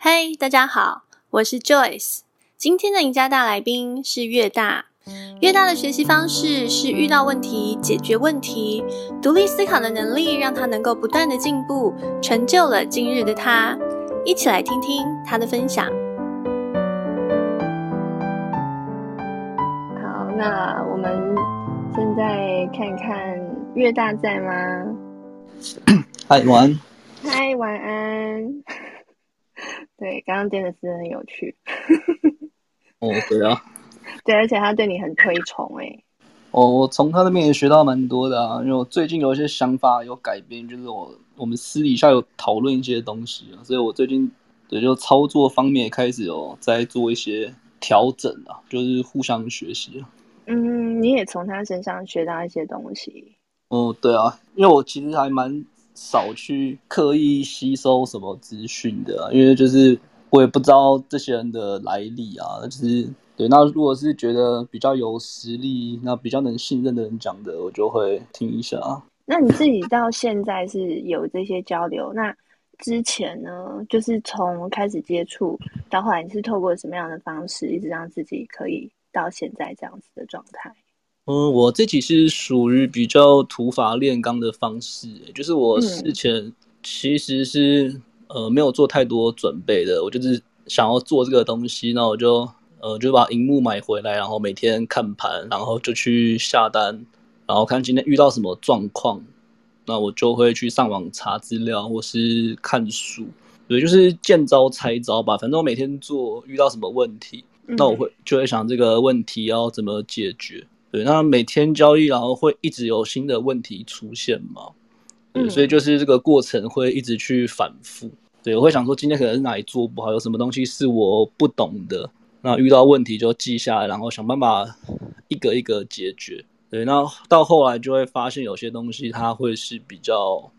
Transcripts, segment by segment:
嗨，大家好，我是 Joyce。今天的赢家大来宾是越大。越大的学习方式是遇到问题解决问题，独立思考的能力让他能够不断的进步，成就了今日的他。一起来听听他的分享。好，那我们现在看看越大在吗？嗨，晚安。嗨，晚安。对，刚刚真的是很有趣。哦，对啊，对，而且他对你很推崇哎。哦，我从他那边也学到蛮多的啊，因为我最近有一些想法有改变，就是我我们私底下有讨论一些东西啊，所以我最近也就操作方面也开始有在做一些调整啊，就是互相学习啊。嗯，你也从他身上学到一些东西。哦，对啊，因为我其实还蛮。少去刻意吸收什么资讯的，因为就是我也不知道这些人的来历啊，就是对。那如果是觉得比较有实力、那比较能信任的人讲的，我就会听一下。那你自己到现在是有这些交流？那之前呢，就是从开始接触到后来，你是透过什么样的方式，一直让自己可以到现在这样子的状态？嗯，我自己是属于比较土法炼钢的方式，就是我事前其实是、嗯、呃没有做太多准备的，我就是想要做这个东西，那我就呃就把荧幕买回来，然后每天看盘，然后就去下单，然后看今天遇到什么状况，那我就会去上网查资料或是看书，对，就是见招拆招吧，反正我每天做遇到什么问题，那我会就会想这个问题要怎么解决。对，那每天交易，然后会一直有新的问题出现嘛？对，嗯，所以就是这个过程会一直去反复。对，我会想说今天可能是哪里做不好，有什么东西是我不懂的，那遇到问题就记下来，然后想办法一个一个解决。对，那到后来就会发现有些东西它会是比较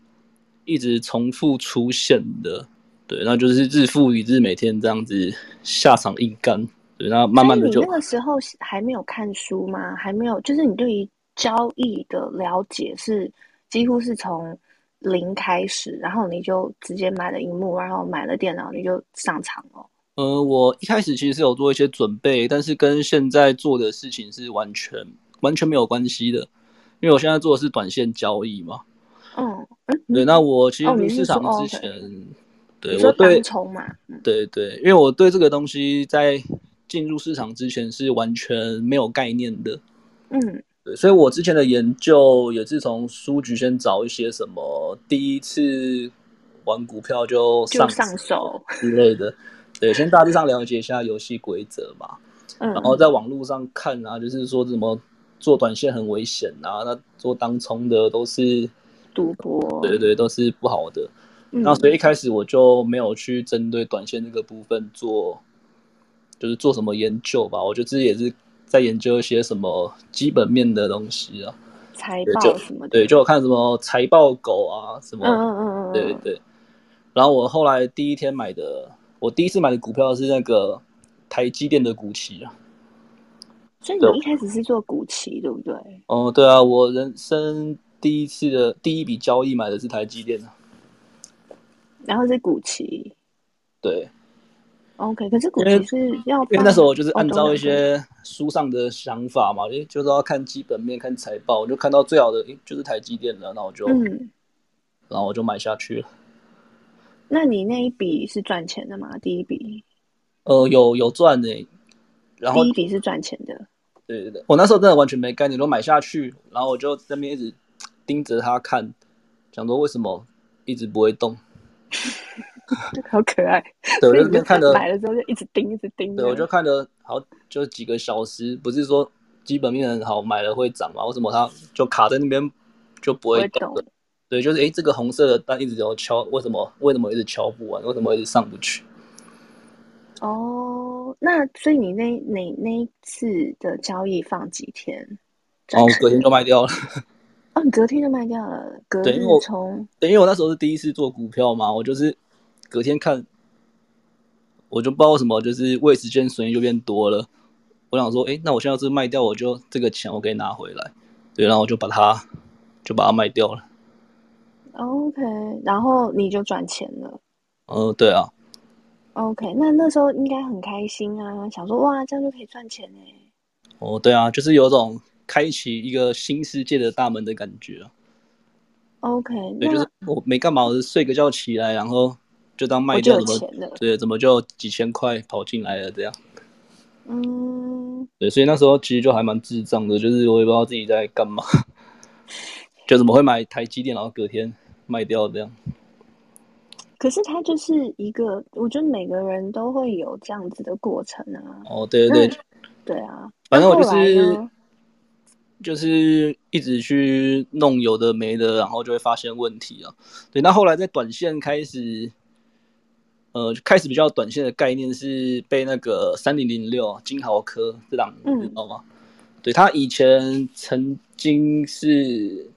一直重复出现的。对，那就是日复一日，每天这样子下场硬干。对，然后慢慢的就。你那个时候还没有看书吗？还没有，就是你对于交易的了解是几乎是从零开始，然后你就直接买了荧幕，然后买了电脑，你就上场了。呃，我一开始其实是有做一些准备，但是跟现在做的事情是完全完全没有关系的，因为我现在做的是短线交易嘛。嗯，对，那我其实入市场之前，对我对嘛，对对，因为我对这个东西在。进入市场之前是完全没有概念的，嗯，对，所以我之前的研究也是从书局先找一些什么第一次玩股票就上就上手之类的，对，先大致上了解一下游戏规则嘛，嗯，然后在网络上看啊，就是说怎么做短线很危险啊，那做当冲的都是赌博，对对，都是不好的，嗯，那所以一开始我就没有去针对短线这个部分做。就是做什么研究吧，我觉得自己也是在研究一些什么基本面的东西啊，财报什么的。对，就我看什么财报狗啊，什么，嗯嗯嗯，对对。然后我后来第一天买的，我第一次买的股票是那个台积电的股旗啊。所以你一开始是做股旗，对不对？哦，对啊，我人生第一次的第一笔交易买的是台积电啊。然后是股期。对。OK，可是股期是要，因为那时候我就是按照一些书上的想法嘛，诶，就是要看基本面、看财报，我就看到最好的诶就是台积电了，那我就，嗯，然后我就买下去了。那你那一笔是赚钱的吗？第一笔？呃，有有赚的，然后第一笔是赚钱的。对对对，我那时候真的完全没概念，都买下去，然后我就在那边一直盯着它看，想说为什么一直不会动。好可爱，对，我就看着，买了之后就一直盯，一直盯。对，我就看着好，就几个小时，不是说基本面很好，买了会涨嘛？为什么它就卡在那边就不会动？会动对，就是诶，这个红色的单一直有敲，为什么？为什么一直敲不完？为什么一直上不去？哦，那所以你那那那一次的交易放几天？哦，隔天就卖掉了。哦，你隔天就卖掉了？隔日冲？对，因为我那时候是第一次做股票嘛，我就是。隔天看，我就不知道为什么，就是未时间损益就变多了。我想说，哎、欸，那我现在要是卖掉，我就这个钱我可以拿回来，对，然后我就把它就把它卖掉了。OK，然后你就赚钱了。嗯、呃，对啊。OK，那那时候应该很开心啊，想说哇，这样就可以赚钱呢。哦，对啊，就是有种开启一个新世界的大门的感觉啊。OK，对，就是我没干嘛，我就睡个觉起来，然后就当卖掉怎么，对，怎么就几千块跑进来了这样。嗯，对，所以那时候其实就还蛮智障的，就是我也不知道自己在干嘛，就怎么会买台积电，然后隔天卖掉这样。可是它就是一个，我觉得每个人都会有这样子的过程啊。哦，对对对，对啊，反正我就是就是一直去弄有的没的，然后就会发现问题啊。对，那后来在短线开始，呃，开始比较短线的概念是被那个三零零六金豪科这档，你知道吗？嗯、对，他以前曾经是。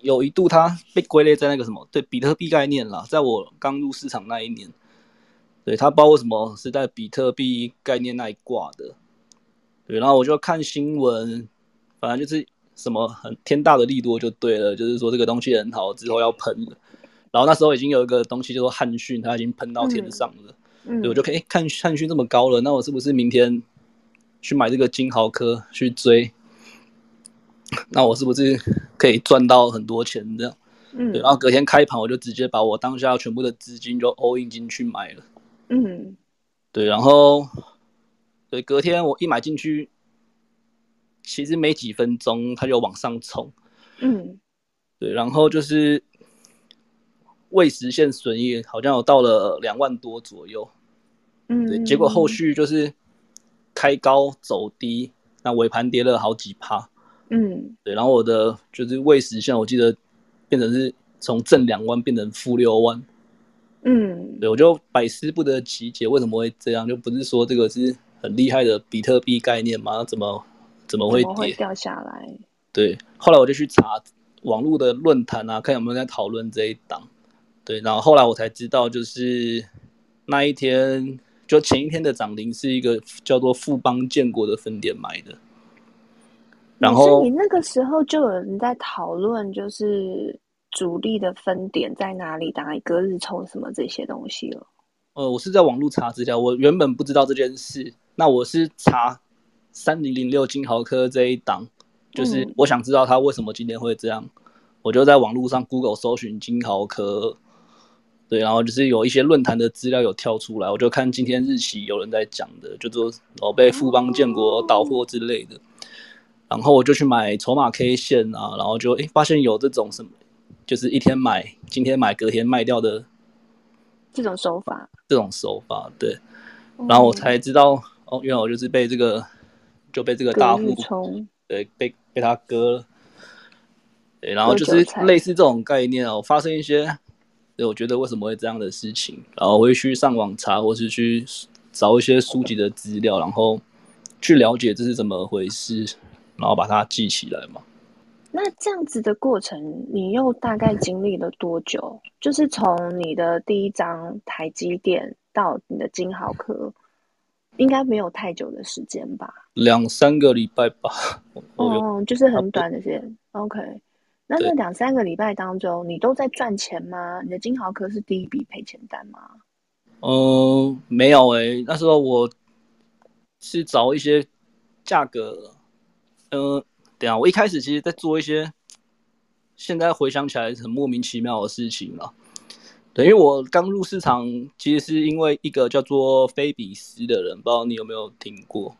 有一度，它被归类在那个什么，对，比特币概念啦，在我刚入市场那一年，对，他包括什么是在比特币概念那一挂的，对，然后我就看新闻，反正就是什么很天大的利多就对了，就是说这个东西很好，之后要喷了，然后那时候已经有一个东西叫做汉逊，它已经喷到天上了，嗯，对，我就可以看汉逊这么高了，那我是不是明天去买这个金豪科去追？那我是不是可以赚到很多钱这样？嗯，对，然后隔天开盘我就直接把我当下全部的资金就 all in 进去买了。嗯，对，然后对，隔天我一买进去，其实没几分钟它就往上冲。嗯，对，然后就是未实现损益好像有到了两万多左右。嗯，对，结果后续就是开高走低，那尾盘跌了好几趴。嗯，对，然后我的就是未实现，我记得变成是从正两万变成负六万。嗯，对，我就百思不得其解，为什么会这样？就不是说这个是很厉害的比特币概念吗？怎么怎么会跌？会掉下来？对，后来我就去查网络的论坛啊，看有没有在讨论这一档。对，然后后来我才知道，就是那一天就前一天的涨停是一个叫做富邦建国的分店买的。然后你那个时候就有人在讨论，就是主力的分点在哪里，打一个日冲什么这些东西了。呃，我是在网络查资料，我原本不知道这件事。那我是查三零零六金豪科这一档，就是我想知道他为什么今天会这样，嗯、我就在网络上 Google 搜寻金豪科，对，然后就是有一些论坛的资料有跳出来，我就看今天日期有人在讲的，就说我被富邦建国倒货之类的。然后我就去买筹码 K 线啊，然后就诶发现有这种什么，就是一天买，今天买，隔天卖掉的这种手法。这种手法，对。然后我才知道，哦，原来我就是被这个就被这个大户，对，被被他割了。对，然后就是类似这种概念哦，发生一些，对，我觉得为什么会这样的事情，然后我会去上网查，或是去找一些书籍的资料，然后去了解这是怎么回事。然后把它记起来嘛。那这样子的过程，你又大概经历了多久？就是从你的第一张台积电到你的金豪科，应该没有太久的时间吧？两三个礼拜吧。哦，就是很短的时间。OK，那那两三个礼拜当中，你都在赚钱吗？你的金豪科是第一笔赔钱单吗？嗯、呃，没有诶、欸。那时候我是找一些价格。嗯，对啊，我一开始其实在做一些，现在回想起来很莫名其妙的事情了。对，因为我刚入市场，其实是因为一个叫做菲比斯的人，不知道你有没有听过？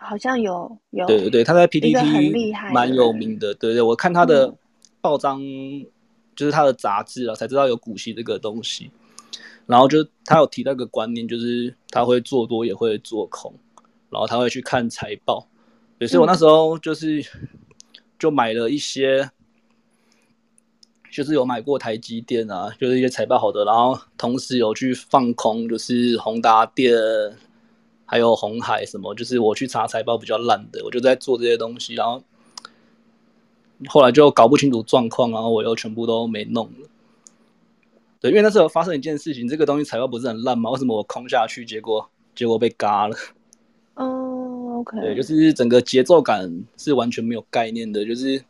好像有，有。对对对，他在 PTT 蛮有名的。对对，我看他的报章，嗯、就是他的杂志啊，才知道有股息这个东西。然后就他有提到一个观念，就是他会做多也会做空，然后他会去看财报。对，所以我那时候就是就买了一些，就是有买过台积电啊，就是一些财报好的，然后同时有去放空，就是宏达电，还有红海什么，就是我去查财报比较烂的，我就在做这些东西，然后后来就搞不清楚状况，然后我又全部都没弄了。对，因为那时候发生一件事情，这个东西财报不是很烂吗？为什么我空下去，结果结果被嘎了哦？Okay. 对，就是整个节奏感是完全没有概念的，就是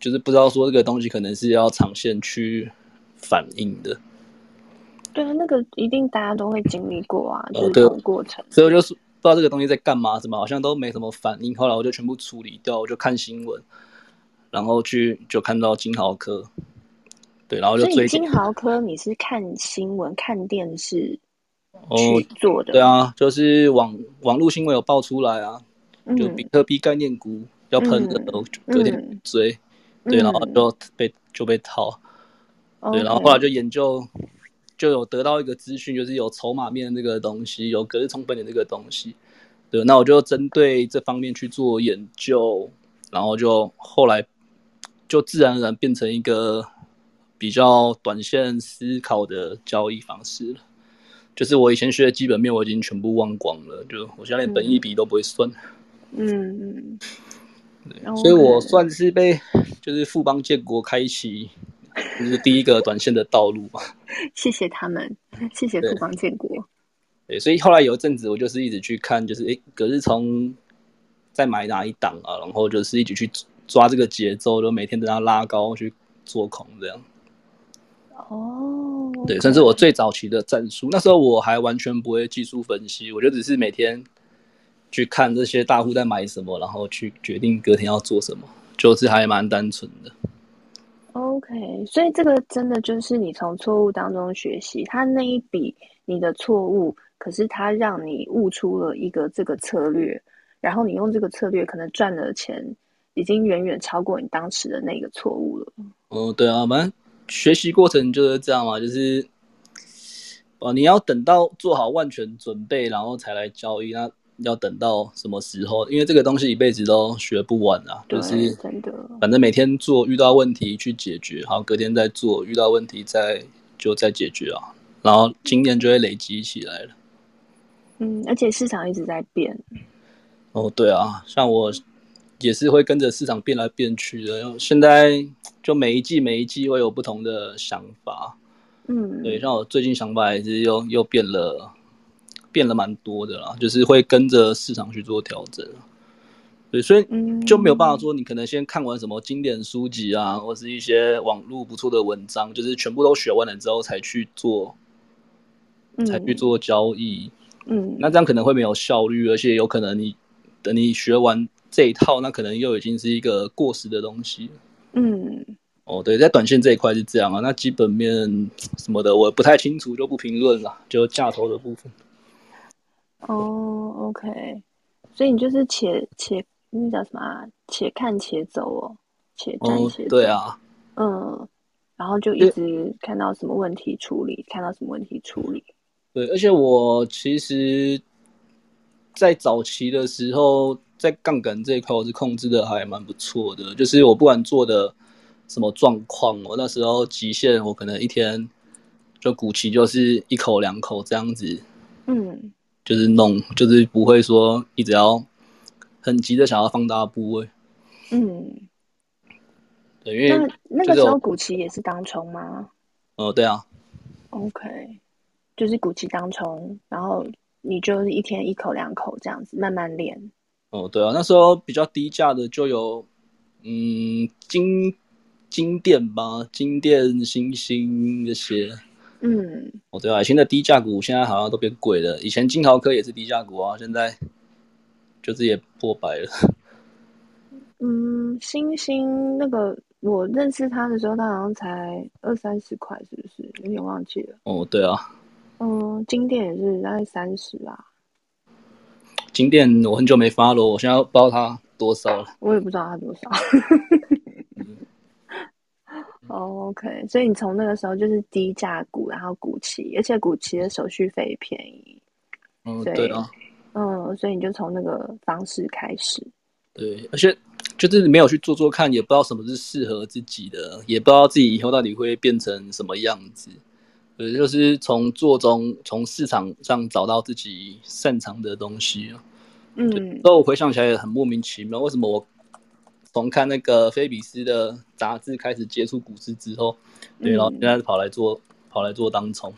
就是不知道说这个东西可能是要长线去反应的。对啊，那个一定大家都会经历过啊，就是这种过程。所以我就是不知道这个东西在干嘛，怎么好像都没什么反应。后来我就全部处理掉，我就看新闻，然后去就看到金豪科，对，然后就追。金豪科，你是看新闻、看电视去做的？哦？对啊，就是网网络新闻有爆出来啊，就比特币概念股要喷的，然后隔天追，嗯、对，然后就被就被套。对，然后后来就研究，就有得到一个资讯，就是有筹码面这个东西，有隔日冲分的这个东西。对，那我就针对这方面去做研究，然后就后来就自然而然变成一个比较短线思考的交易方式了。就是我以前学的基本面，我已经全部忘光了，就我现在连本一比都不会算。嗯嗯。对，所以我算是被就是富邦建国开启。就是第一个短线的道路嘛。谢谢他们，谢谢富邦建国。对，所以后来有一阵子，我就是一直去看，就是诶，隔日从在买哪一档啊，然后就是一直去抓这个节奏，就每天等它拉高去做空这样。哦，对，算是我最早期的战术。那时候我还完全不会技术分析，我就只是每天去看这些大户在买什么，然后去决定隔天要做什么，就是还蛮单纯的。OK，所以这个真的就是你从错误当中学习，他那一笔你的错误，可是他让你悟出了一个这个策略，然后你用这个策略可能赚的钱已经远远超过你当时的那个错误了。哦，对啊，反正学习过程就是这样嘛，就是哦，你要等到做好万全准备，然后才来交易那。要等到什么时候？因为这个东西一辈子都学不完啊，就是真的。反正每天做，遇到问题去解决，好，隔天再做，遇到问题再就再解决啊，然后经验就会累积起来了。嗯，而且市场一直在变。哦，对啊，像我也是会跟着市场变来变去的。现在就每一季每一季会有不同的想法。嗯，对，像我最近想法也是又又变了。变了蛮多的啦，就是会跟着市场去做调整，对，所以就没有办法说你可能先看完什么经典书籍啊，或是一些网络不错的文章，就是全部都学完了之后才去做，才去做交易，嗯，那这样可能会没有效率，而且有可能你等你学完这一套，那可能又已经是一个过时的东西，嗯，哦，对，在短线这一块是这样啊，那基本面什么的我不太清楚，就不评论了，就价头的部分。哦、oh，OK，所以你就是且且那叫什么啊？且看且走哦，且战且走。Oh, 对啊，嗯，然后就一直看到什么问题处理，看到什么问题处理。对，而且我其实，在早期的时候，在杠杆这一块，我是控制的还蛮不错的。就是我不管做的什么状况，我那时候极限，我可能一天就股期就是一口两口这样子。嗯。就是弄，就是不会说一直要很急的想要放大部位。嗯，对，因为那那个时候古奇也是当冲吗？哦，对啊。OK，就是古奇当冲，然后你就是一天一口两口这样子慢慢练。哦，对啊，那时候比较低价的就有，嗯，金金店吧，金店、星星这些。嗯，哦对啊，现在低价股现在好像都变贵了。以前金豪科也是低价股啊，现在就是也破百了。嗯，星星那个我认识他的时候，他好像才二三十块，是不是？有点忘记了。哦，对啊。嗯，金店也是大概三十啊。金店我很久没发了，我现在不知道他多少了。我也不知道他多少。Oh, OK，所以你从那个时候就是低价股，然后股期，而且股期的手续费便宜。嗯，对啊。嗯，所以你就从那个方式开始。对，而且就是没有去做做看，也不知道什么是适合自己的，也不知道自己以后到底会变成什么样子。对，就是从做中，从市场上找到自己擅长的东西。嗯，所以我回想起来也很莫名其妙，为什么我？从看那个菲比斯的杂志开始接触股市之后，对，然后现在跑来做、嗯、跑来做当冲。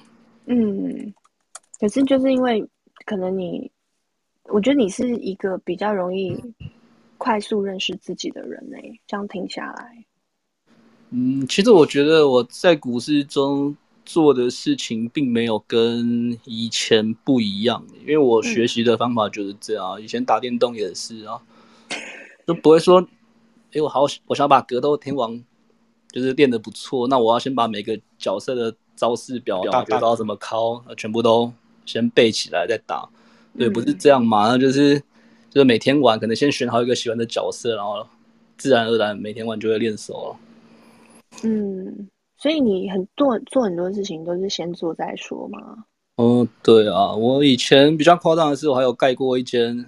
嗯，可是就是因为可能你，我觉得你是一个比较容易快速认识自己的人呢。这样停下来，嗯，其实我觉得我在股市中做的事情并没有跟以前不一样，因为我学习的方法就是这样。以前打电动也是啊，就不会说，哎，我好，我想把格斗天王就是练得不错，那我要先把每个角色的招式表、大绝招怎么敲，全部都先背起来再打。对，不是这样嘛？那就是就是每天玩，可能先选好一个喜欢的角色，然后自然而然每天玩就会练熟了。嗯。所以你很多做很多事情都是先做再说嘛。嗯，对啊，我以前比较夸张的是，我还有盖过一间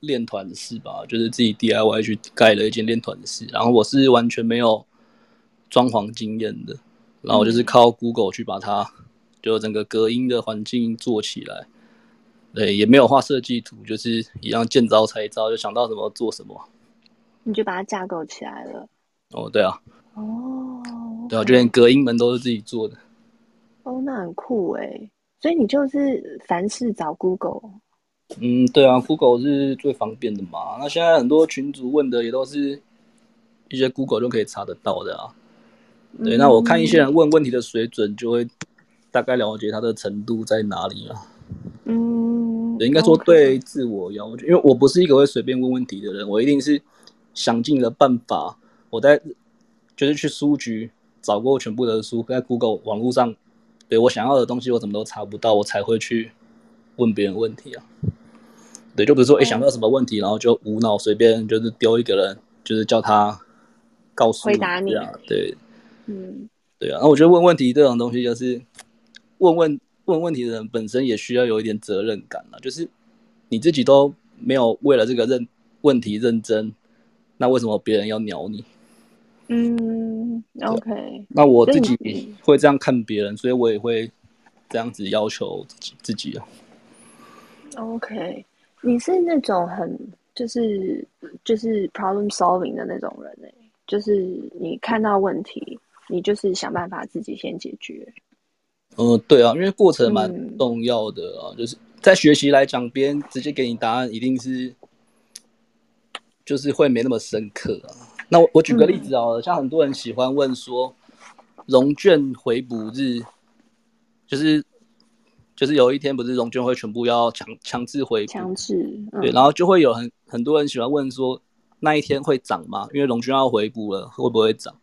练团室吧，就是自己 DIY 去盖了一间练团室，然后我是完全没有装潢经验的，然后我就是靠 Google 去把它就整个隔音的环境做起来，对，也没有画设计图，就是一样见招拆招，就想到什么做什么，你就把它架构起来了。哦，对啊。哦。对啊，就连隔音门都是自己做的。哦，那很酷哎！所以你就是凡事找 Google。嗯，对啊，Google 是最方便的嘛。那现在很多群主问的也都是一些 Google 就可以查得到的啊。对，嗯、那我看一些人问问题的水准，就会大概了解他的程度在哪里啊。嗯，应该说对自我要求，因为我不是一个会随便问问题的人，我一定是想尽了办法，我在就是去书局。找过全部的书，在 Google 网络上，对我想要的东西我怎么都查不到，我才会去问别人问题啊。对，就比如说，哎、欸，想到什么问题，然后就无脑随便就是丢一个人，就是叫他告诉回答你。对，嗯，对啊。那我觉得问问题这种东西，就是问问问问题的人本身也需要有一点责任感了，就是你自己都没有为了这个认问题认真，那为什么别人要鸟你？嗯，OK。那我自己会这样看别人，所以我也会这样子要求自己自己啊。OK，你是那种很就是就是 problem solving 的那种人呢？就是你看到问题，你就是想办法自己先解决。嗯，对啊，因为过程蛮重要的啊，嗯、就是在学习来讲，别人直接给你答案，一定是就是会没那么深刻啊。那我我举个例子啊，嗯、像很多人喜欢问说，融券回补日，就是就是有一天不是融券会全部要强强制回，强制、嗯、对，然后就会有很很多人喜欢问说，那一天会涨吗？因为融券要回补了，会不会涨？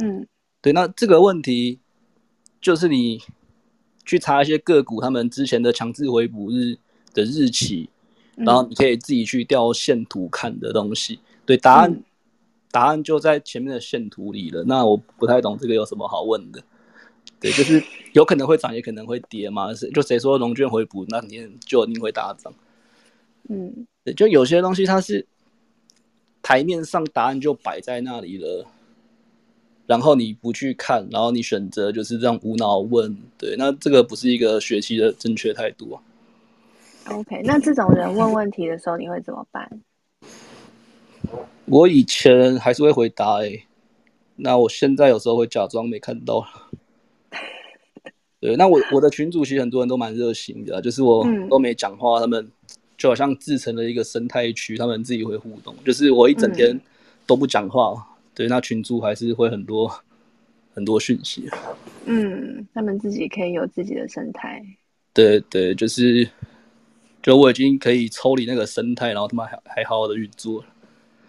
嗯，对，那这个问题就是你去查一些个股他们之前的强制回补日的日期，嗯、然后你可以自己去调线图看的东西，对，答案。嗯答案就在前面的线图里了。那我不太懂这个有什么好问的？对，就是有可能会涨，也可能会跌嘛。是，就谁说龙卷回补，那天就一定会大涨。嗯，对，就有些东西它是台面上答案就摆在那里了，然后你不去看，然后你选择就是这样无脑问，对，那这个不是一个学习的正确态度啊。OK，那这种人问问题的时候，你会怎么办？我以前还是会回答哎、欸，那我现在有时候会假装没看到。对，那我我的群主其实很多人都蛮热心的，就是我都没讲话，他们就好像自成了一个生态区，他们自己会互动。就是我一整天都不讲话，对，那群主还是会很多很多讯息。嗯，他们自己可以有自己的生态。对对，就是，就我已经可以抽离那个生态，然后他们还还好好的运作。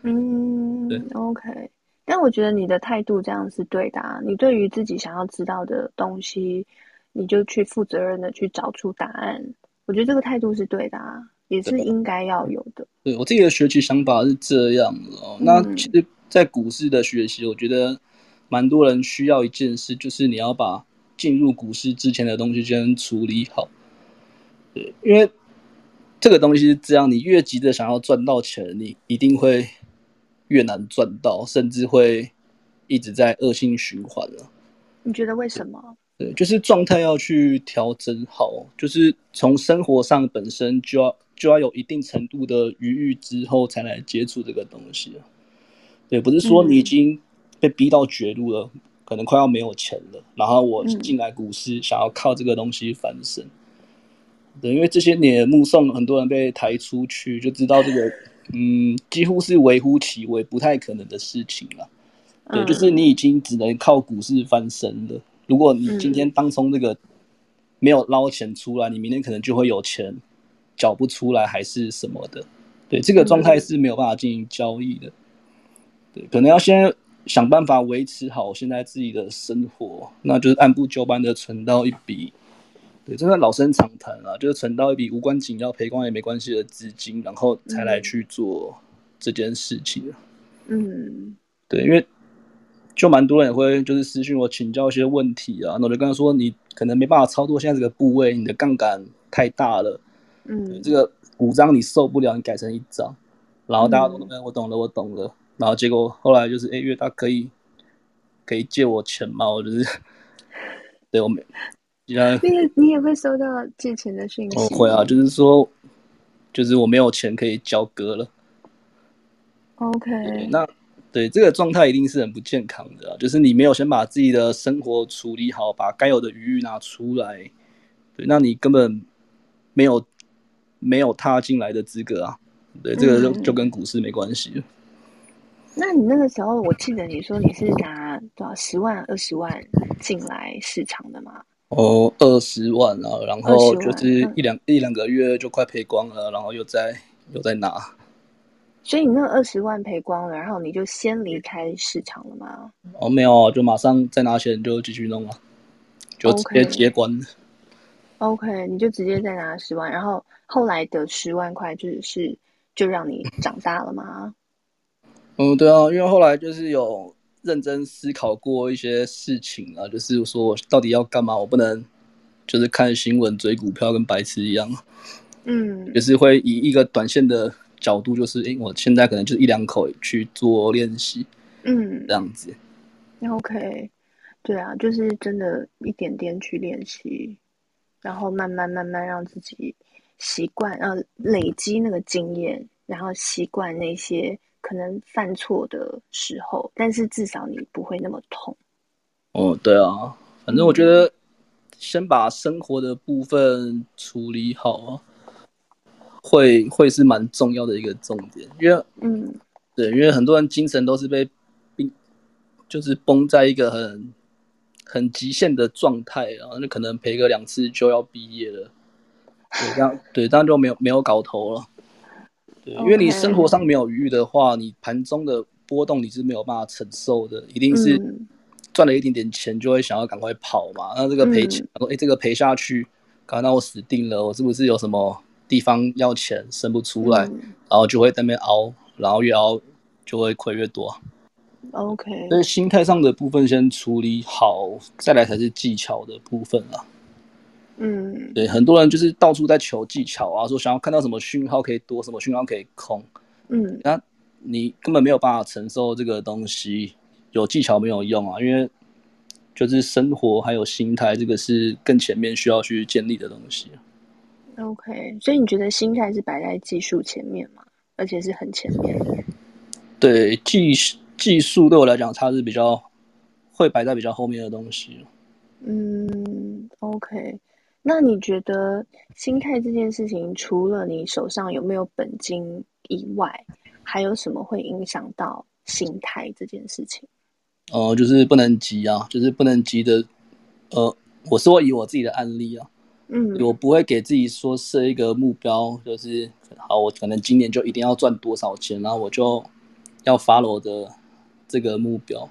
嗯对，OK，但我觉得你的态度这样是对的啊。你对于自己想要知道的东西，你就去负责任的去找出答案。我觉得这个态度是对的啊，也是应该要有的。对，我自己的学习想法是这样的哦。嗯，那其实，在股市的学习，我觉得蛮多人需要一件事，就是你要把进入股市之前的东西先处理好。对，因为这个东西是这样，你越急着想要赚到钱，你一定会。越难赚到，甚至会一直在恶性循环了。你觉得为什么？对，就是状态要去调整好，就是从生活上本身就要就要有一定程度的余裕之后，才来接触这个东西。对，不是说你已经被逼到绝路了，嗯、可能快要没有钱了，然后我进来股市想要靠这个东西翻身。嗯、对，因为这些年目送很多人被抬出去，就知道这个。嗯，几乎是微乎其微，不太可能的事情了。对，就是你已经只能靠股市翻身了。如果你今天当冲这个没有捞钱出来，嗯、你明天可能就会有钱缴不出来，还是什么的。对，这个状态是没有办法进行交易的。对，可能要先想办法维持好现在自己的生活，那就是按部就班的存到一笔。对，真的老生常谈啊，就是存到一笔无关紧要、赔光也没关系的资金，然后才来去做这件事情。嗯，对，因为就蛮多人也会就是私信我请教一些问题啊，那我就跟他说，你可能没办法操作现在这个部位，你的杠杆太大了。嗯，这个五张你受不了，你改成一张，然后大家都说哎，我懂了，我懂了。然后结果后来就是，哎，因为他可以可以借我钱嘛？我就是 对我没。你也你也会收到借钱的讯息？哦，会啊，就是说，就是我没有钱可以交割了。OK，那对这个状态一定是很不健康的啊，就是你没有先把自己的生活处理好，把该有的余裕拿出来，对，那你根本没有没有踏进来的资格啊。对，这个就就跟股市没关系。嗯。那你那个时候，我记得你说你是拿多少十万、二十万进来市场的吗？哦，二十万啊，然后就是一两、嗯、一两个月就快赔光了，然后又再又再拿。所以你那二十万赔光了，然后你就先离开市场了吗？哦，没有，就马上再拿钱就继续弄了，就直接接关。OK，, okay 你就直接再拿十万，然后后来的十万块就是就让你长大了吗？嗯，对啊，因为后来就是有。认真思考过一些事情啊，就是说我到底要干嘛？我不能就是看新闻追股票跟白痴一样，嗯，也是会以一个短线的角度，就是诶，我现在可能就一两口去做练习，嗯，这样子。OK，对啊，就是真的一点点去练习，然后慢慢慢慢让自己习惯，呃，累积那个经验，然后习惯那些。可能犯错的时候，但是至少你不会那么痛。哦，对啊，反正我觉得先把生活的部分处理好啊，会会是蛮重要的一个重点。因为，嗯，对，因为很多人精神都是被并，就是绷在一个很很极限的状态啊，那可能赔个两次就要毕业了。对，这样对，这样就没有没有搞头了。对，因为你生活上没有余裕的话，你盘中的波动你是没有办法承受的，一定是赚了一点点钱就会想要赶快跑嘛。那这个赔钱，说哎，这个赔下去，刚刚那我死定了，我是不是有什么地方要钱生不出来，然后就会在那边熬，然后越熬就会亏越多。OK，所以心态上的部分先处理好，再来才是技巧的部分啊。嗯，对，很多人就是到处在求技巧啊，说想要看到什么讯号可以多，什么讯号可以空。嗯，那你根本没有办法承受这个东西，有技巧没有用啊，因为就是生活还有心态，这个是更前面需要去建立的东西。OK，所以你觉得心态是摆在技术前面吗？而且是很前面。对，技技术对我来讲，它是比较会摆在比较后面的东西。嗯，OK。那你觉得心态这件事情，除了你手上有没有本金以外，还有什么会影响到心态这件事情？哦、呃，就是不能急啊，就是不能急的。呃，我说以我自己的案例啊，嗯，我不会给自己说设一个目标，就是好，我可能今年就一定要赚多少钱，然后我就要 follow 的这个目标。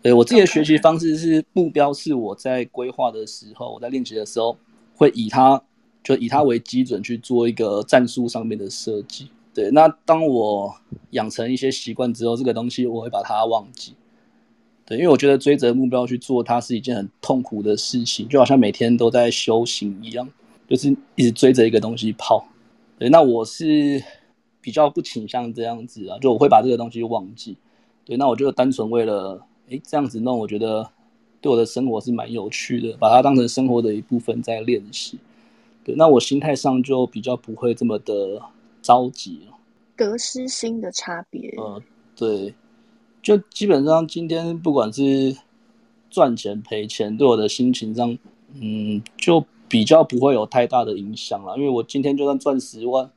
对，我自己的学习方式是目标是我在规划的时候，我在练习的时候会以它就以它为基准去做一个战术上面的设计。对，那当我养成一些习惯之后，这个东西我会把它忘记。对，因为我觉得追着目标去做它是一件很痛苦的事情，就好像每天都在修行一样，就是一直追着一个东西跑。对，那我是比较不倾向这样子啊，就我会把这个东西忘记。对，那我就单纯为了。诶，这样子弄，我觉得对我的生活是蛮有趣的，把它当成生活的一部分在练习。对，那我心态上就比较不会这么的着急了。得失心的差别。呃，对，就基本上今天不管是赚钱赔钱，对我的心情上，嗯，就比较不会有太大的影响了。因为我今天就算赚十万，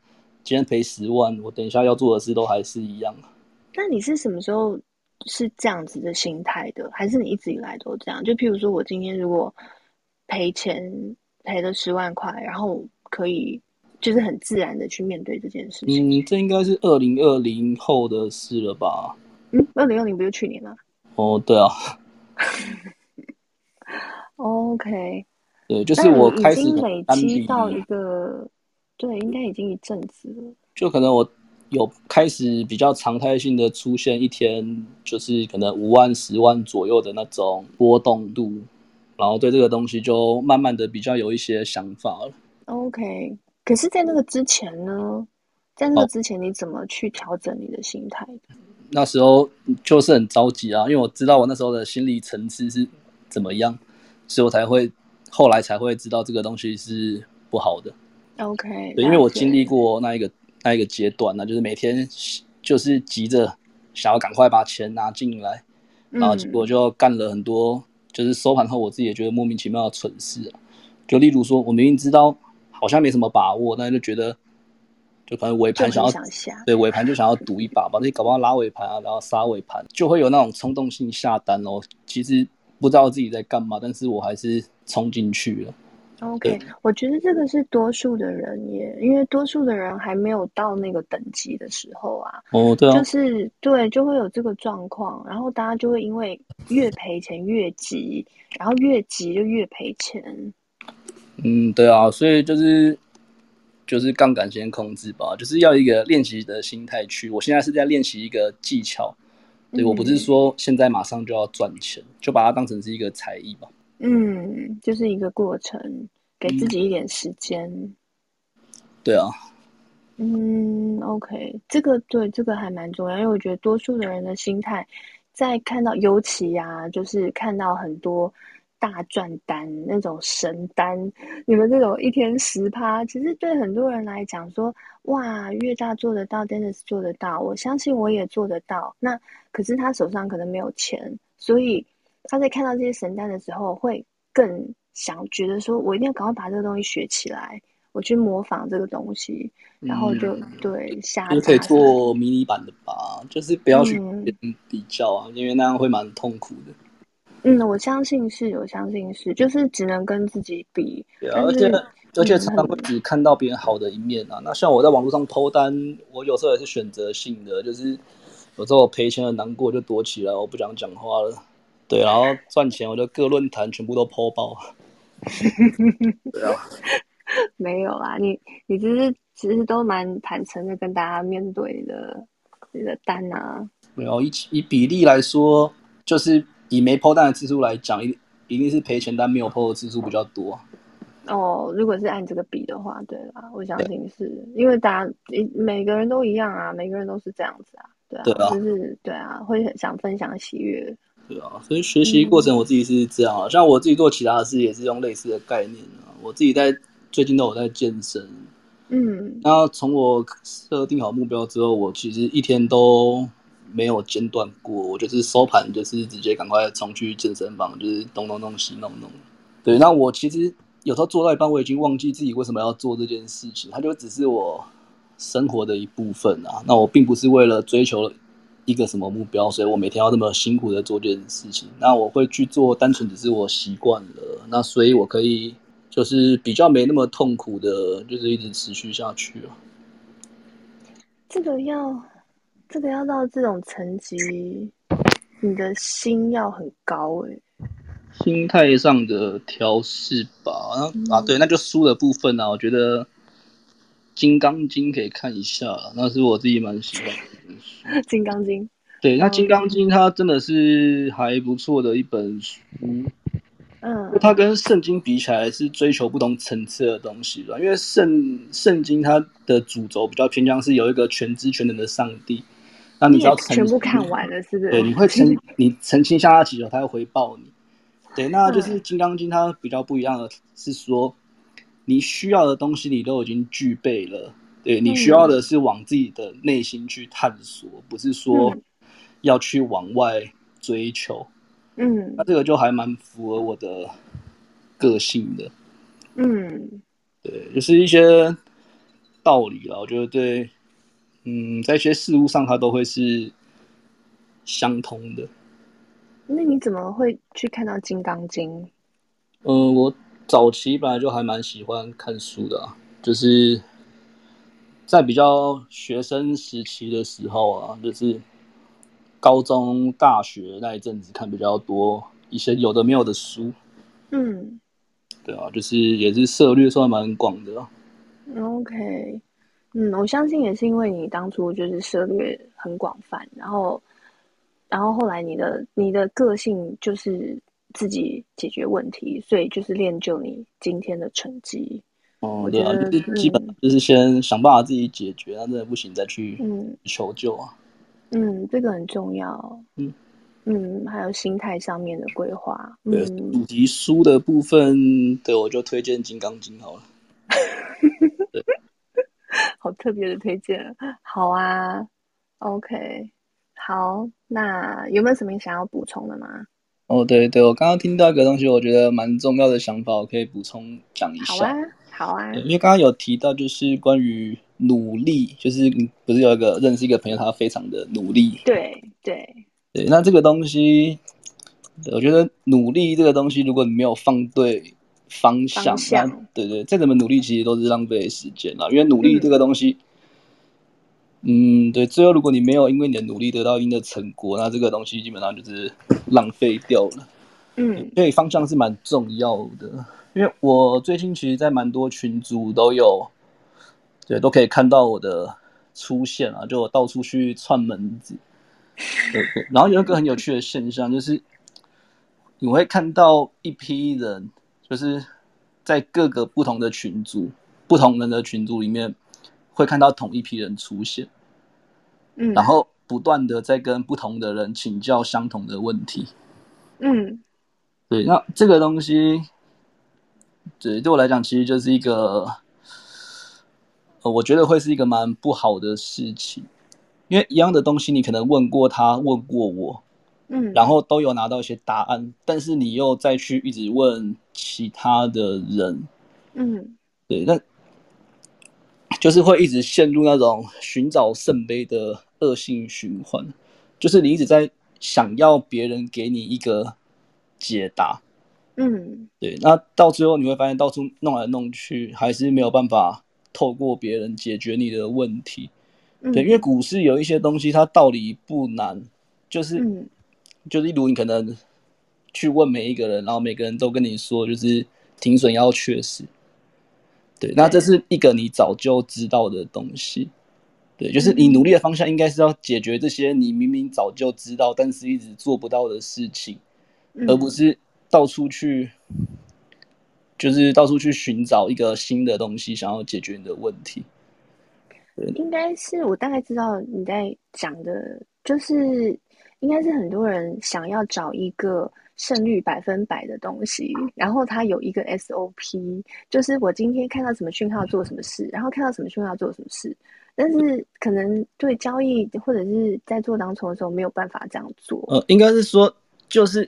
今天赔十万，我等一下要做的事都还是一样。那你是什么时候？是这样子的心态的，还是你一直以来都这样？就譬如说我今天如果赔钱赔了十万块，然后可以就是很自然的去面对这件事情。嗯这应该是二零二零后的事了吧？嗯，二零二零不就去年吗？哦，对啊。OK。对，就是我开始累积到一个，对，应该已经一阵子了。就可能我有开始比较常态性的出现一天，就是可能五万、十万左右的那种波动度，然后对这个东西就慢慢的比较有一些想法了。OK，可是，在那个之前呢？在那个之前，你怎么去调整你的心态的？那时候就是很着急啊，因为我知道我那时候的心理层次是怎么样，所以我才会。后来才会知道这个东西是不好的。OK，对，因为我经历过那一个那一个阶段呢，就是每天就是急着想要赶快把钱拿进来，然后结果就干了很多，就是收盘后我自己也觉得莫名其妙的蠢事。就例如说，我明明知道好像没什么把握，但就觉得就可能尾盘想要想下对尾盘就想要赌一把，把那搞不好拉尾盘啊，然后杀尾盘，就会有那种冲动性下单哦。其实不知道自己在干嘛，但是我还是。冲进去了。OK，我觉得这个是多数的人也，因为多数的人还没有到那个等级的时候啊。哦，对啊，就是对，就会有这个状况，然后大家就会因为越赔钱越急，然后越急就越赔钱。嗯，对啊，所以就是就是杠杆先控制吧，就是要一个练习的心态去。我现在是在练习一个技巧，对，我不是说现在马上就要赚钱，嗯，就把它当成是一个才艺吧。嗯，就是一个过程，给自己一点时间。嗯、对啊。嗯，OK，这个对，这个还蛮重要，因为我觉得多数的人的心态，在看到尤其呀、啊，就是看到很多大赚单那种神单，你们这种一天十趴，其实对很多人来讲说，哇，越大做得到，Dennis 做得到，我相信我也做得到。那可是他手上可能没有钱，所以。他在看到这些神单的时候，会更想觉得说：“我一定要赶快把这个东西学起来，我去模仿这个东西，然后就、嗯、对下。”就可以做迷你版的吧，就是不要去比较啊、嗯，因为那样会蛮痛苦的。嗯，我相信是，我相信是，就是只能跟自己比。对啊，而且而且常常会只看到别人好的一面啊。那像我在网络上 po 单，我有时候也是选择性的，就是有时候我赔钱了难过就躲起来，我不想讲话了。对，然后赚钱，我就各论坛全部都抛爆。对啊，没有啦，你你其实其实都蛮坦诚的跟大家面对的你的单啊。没有，以以比例来说，就是以没抛单的次数来讲，一一定是赔钱单没有抛的次数比较多。哦，如果是按这个比的话，对啦，我相信是因为大家每个人都一样啊，每个人都是这样子啊，对啊，对啊就是对啊，会很想分享喜悦。对啊，所以学习过程我自己是这样啊，嗯，像我自己做其他的事也是用类似的概念啊。我自己在最近都有在健身，嗯，那从我设定好目标之后，我其实一天都没有间断过，我就是收盘就是直接赶快冲去健身房，就是东弄弄西弄弄。对，那我其实有时候做到一半，我已经忘记自己为什么要做这件事情，它就只是我生活的一部分啊。那我并不是为了追求。一个什么目标，所以我每天要这么辛苦的做这件事情。那我会去做，单纯只是我习惯了。那所以我可以就是比较没那么痛苦的，就是一直持续下去啊。这个要，这个要到这种层级，你的心要很高哎。心态上的调试吧。嗯、啊，对，那就输的部分啊，我觉得《金刚经》可以看一下，那是我自己蛮喜欢的。《金刚经》对，那《金刚经》它真的是还不错的一本书，嗯，它跟圣经比起来是追求不同层次的东西吧。因为圣圣经它的主轴比较偏向是有一个全知全能的上帝，那你只要全部看完了，是不是？对，你会诚你澄清向他祈求，他会回报你。对，那就是《金刚经》它比较不一样的是说，你需要的东西你都已经具备了。对，你需要的是往自己的内心去探索，嗯，不是说要去往外追求。嗯，那这个就还蛮符合我的个性的。嗯，对，就是一些道理了。我觉得对，嗯，在一些事物上，它都会是相通的。那你怎么会去看到《金刚经》？嗯，我早期本来就还蛮喜欢看书的啊，就是在比较学生时期的时候啊，就是高中、大学那一阵子看比较多一些有的没有的书。嗯，对啊，就是也是涉略算蛮广的。OK，嗯，我相信也是因为你当初就是涉猎很广泛，然后。然后后来你的你的个性就是自己解决问题，所以就是练就你今天的成绩。哦，对啊，就是基本就是先想办法自己解决，那、嗯、真的不行再去求救啊。嗯，这个很重要。嗯嗯，还有心态上面的规划。对，主题书的部分，对我就推荐《金刚经》好了。对，好特别的推荐。好啊，OK。好，那有没有什么想要补充的吗？哦，对对，我刚刚听到一个东西，我觉得蛮重要的想法，我可以补充讲一下。好啊，好啊。因为刚刚有提到，就是关于努力，就是不是有一个认识一个朋友，他非常的努力。对对对，那这个东西，我觉得努力这个东西，如果你没有放对方向，方向那对对，再怎么努力，其实都是浪费时间了。因为努力这个东西。嗯嗯，对，最后如果你没有因为你的努力得到一定的成果，那这个东西基本上就是浪费掉了。嗯，所以方向是蛮重要的。因为我最近其实，在蛮多群组都有，对，都可以看到我的出现啊，就我到处去串门子。对对，然后有一个很有趣的现象，就是你会看到一批人，就是在各个不同的群组、不同人的群组里面。会看到同一批人出现，嗯，然后不断的在跟不同的人请教相同的问题，嗯，对，那这个东西，对，对我来讲，其实就是一个，呃，我觉得会是一个蛮不好的事情，因为一样的东西，你可能问过他，问过我，嗯，然后都有拿到一些答案，但是你又再去一直问其他的人，嗯，对，那。就是会一直陷入那种寻找圣杯的恶性循环，就是你一直在想要别人给你一个解答，嗯，对，那到最后你会发现到处弄来弄去，还是没有办法透过别人解决你的问题，对，因为股市有一些东西它道理不难，就是，就是例如你可能去问每一个人，然后每个人都跟你说就是停损要确实。对，那这是一个你早就知道的东西，对，就是你努力的方向应该是要解决这些你明明早就知道，但是一直做不到的事情，而不是到处去，就是到处去寻找一个新的东西，想要解决你的问题。应该是我大概知道你在讲的，就是应该是很多人想要找一个。胜率百分百的东西，然后它有一个 SOP，就是我今天看到什么讯号做什么事，然后看到什么讯号做什么事。但是可能对交易或者是在做当冲的时候没有办法这样做。呃，应该是说，就是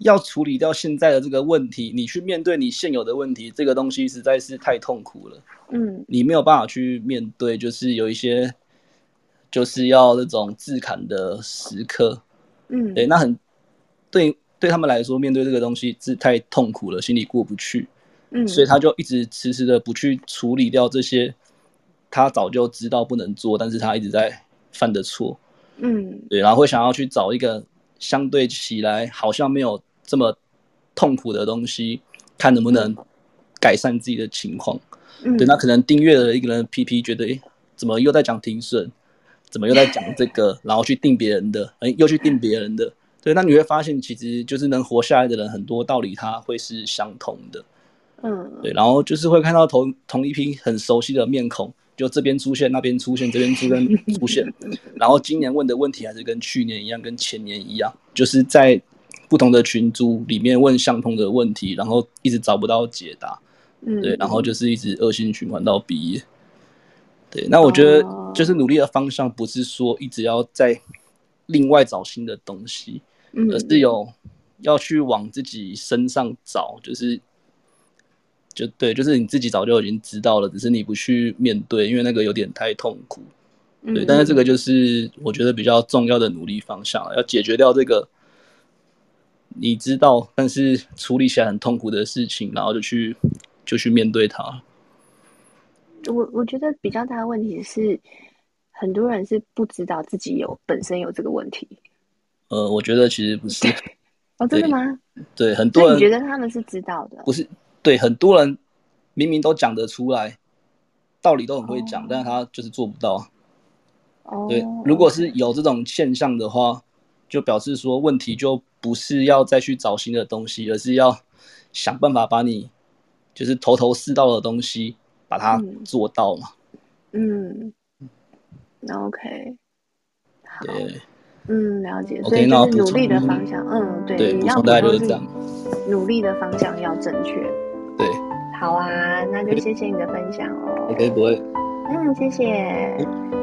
要处理掉现在的这个问题，你去面对你现有的问题，这个东西实在是太痛苦了。嗯，你没有办法去面对，就是有一些就是要那种自砍的时刻。嗯，对，那很对。对他们来说，面对这个东西是太痛苦了，心里过不去，嗯，所以他就一直迟迟的不去处理掉这些他早就知道不能做，但是他一直在犯的错，嗯，对，然后会想要去找一个相对起来好像没有这么痛苦的东西，看能不能改善自己的情况，嗯，对，那可能订阅了一个人的 PP，觉得诶，怎么又在讲停损，怎么又在讲这个，然后去定别人的，诶，又去定别人的。对，那你会发现，其实就是能活下来的人，很多道理他会是相同的。嗯，对，然后就是会看到同同一批很熟悉的面孔，就这边出现，那边出现，这边出现，出现。然后今年问的问题还是跟去年一样，跟前年一样，就是在不同的群组里面问相同的问题，然后一直找不到解答。嗯，对，然后就是一直恶性循环到毕业。对，那我觉得就是努力的方向不是说一直要在另外找新的东西。而是有要去往自己身上找，就是就对，就是你自己早就已经知道了，只是你不去面对，因为那个有点太痛苦。对，但是这个就是我觉得比较重要的努力方向，要解决掉这个你知道，但是处理起来很痛苦的事情，然后就去就去面对它。我我觉得比较大的问题是，很多人是不知道自己有本身有这个问题。呃，我觉得其实不是。哦，真的吗？对，很多人觉得他们是知道的。不是，对，很多人明明都讲得出来，道理都很会讲，哦、但是他就是做不到。哦。对，如果是有这种现象的话，就表示说问题就不是要再去找新的东西，而是要想办法把你就是头头是道的东西。把它做到嘛？嗯，那 OK，好，对，嗯，了解。所以就是努力的方向，嗯，对，对，你要大概就是这样。努力的方向要正确。对，好啊，那就谢谢你的分享哦。OK，不会。嗯，谢谢。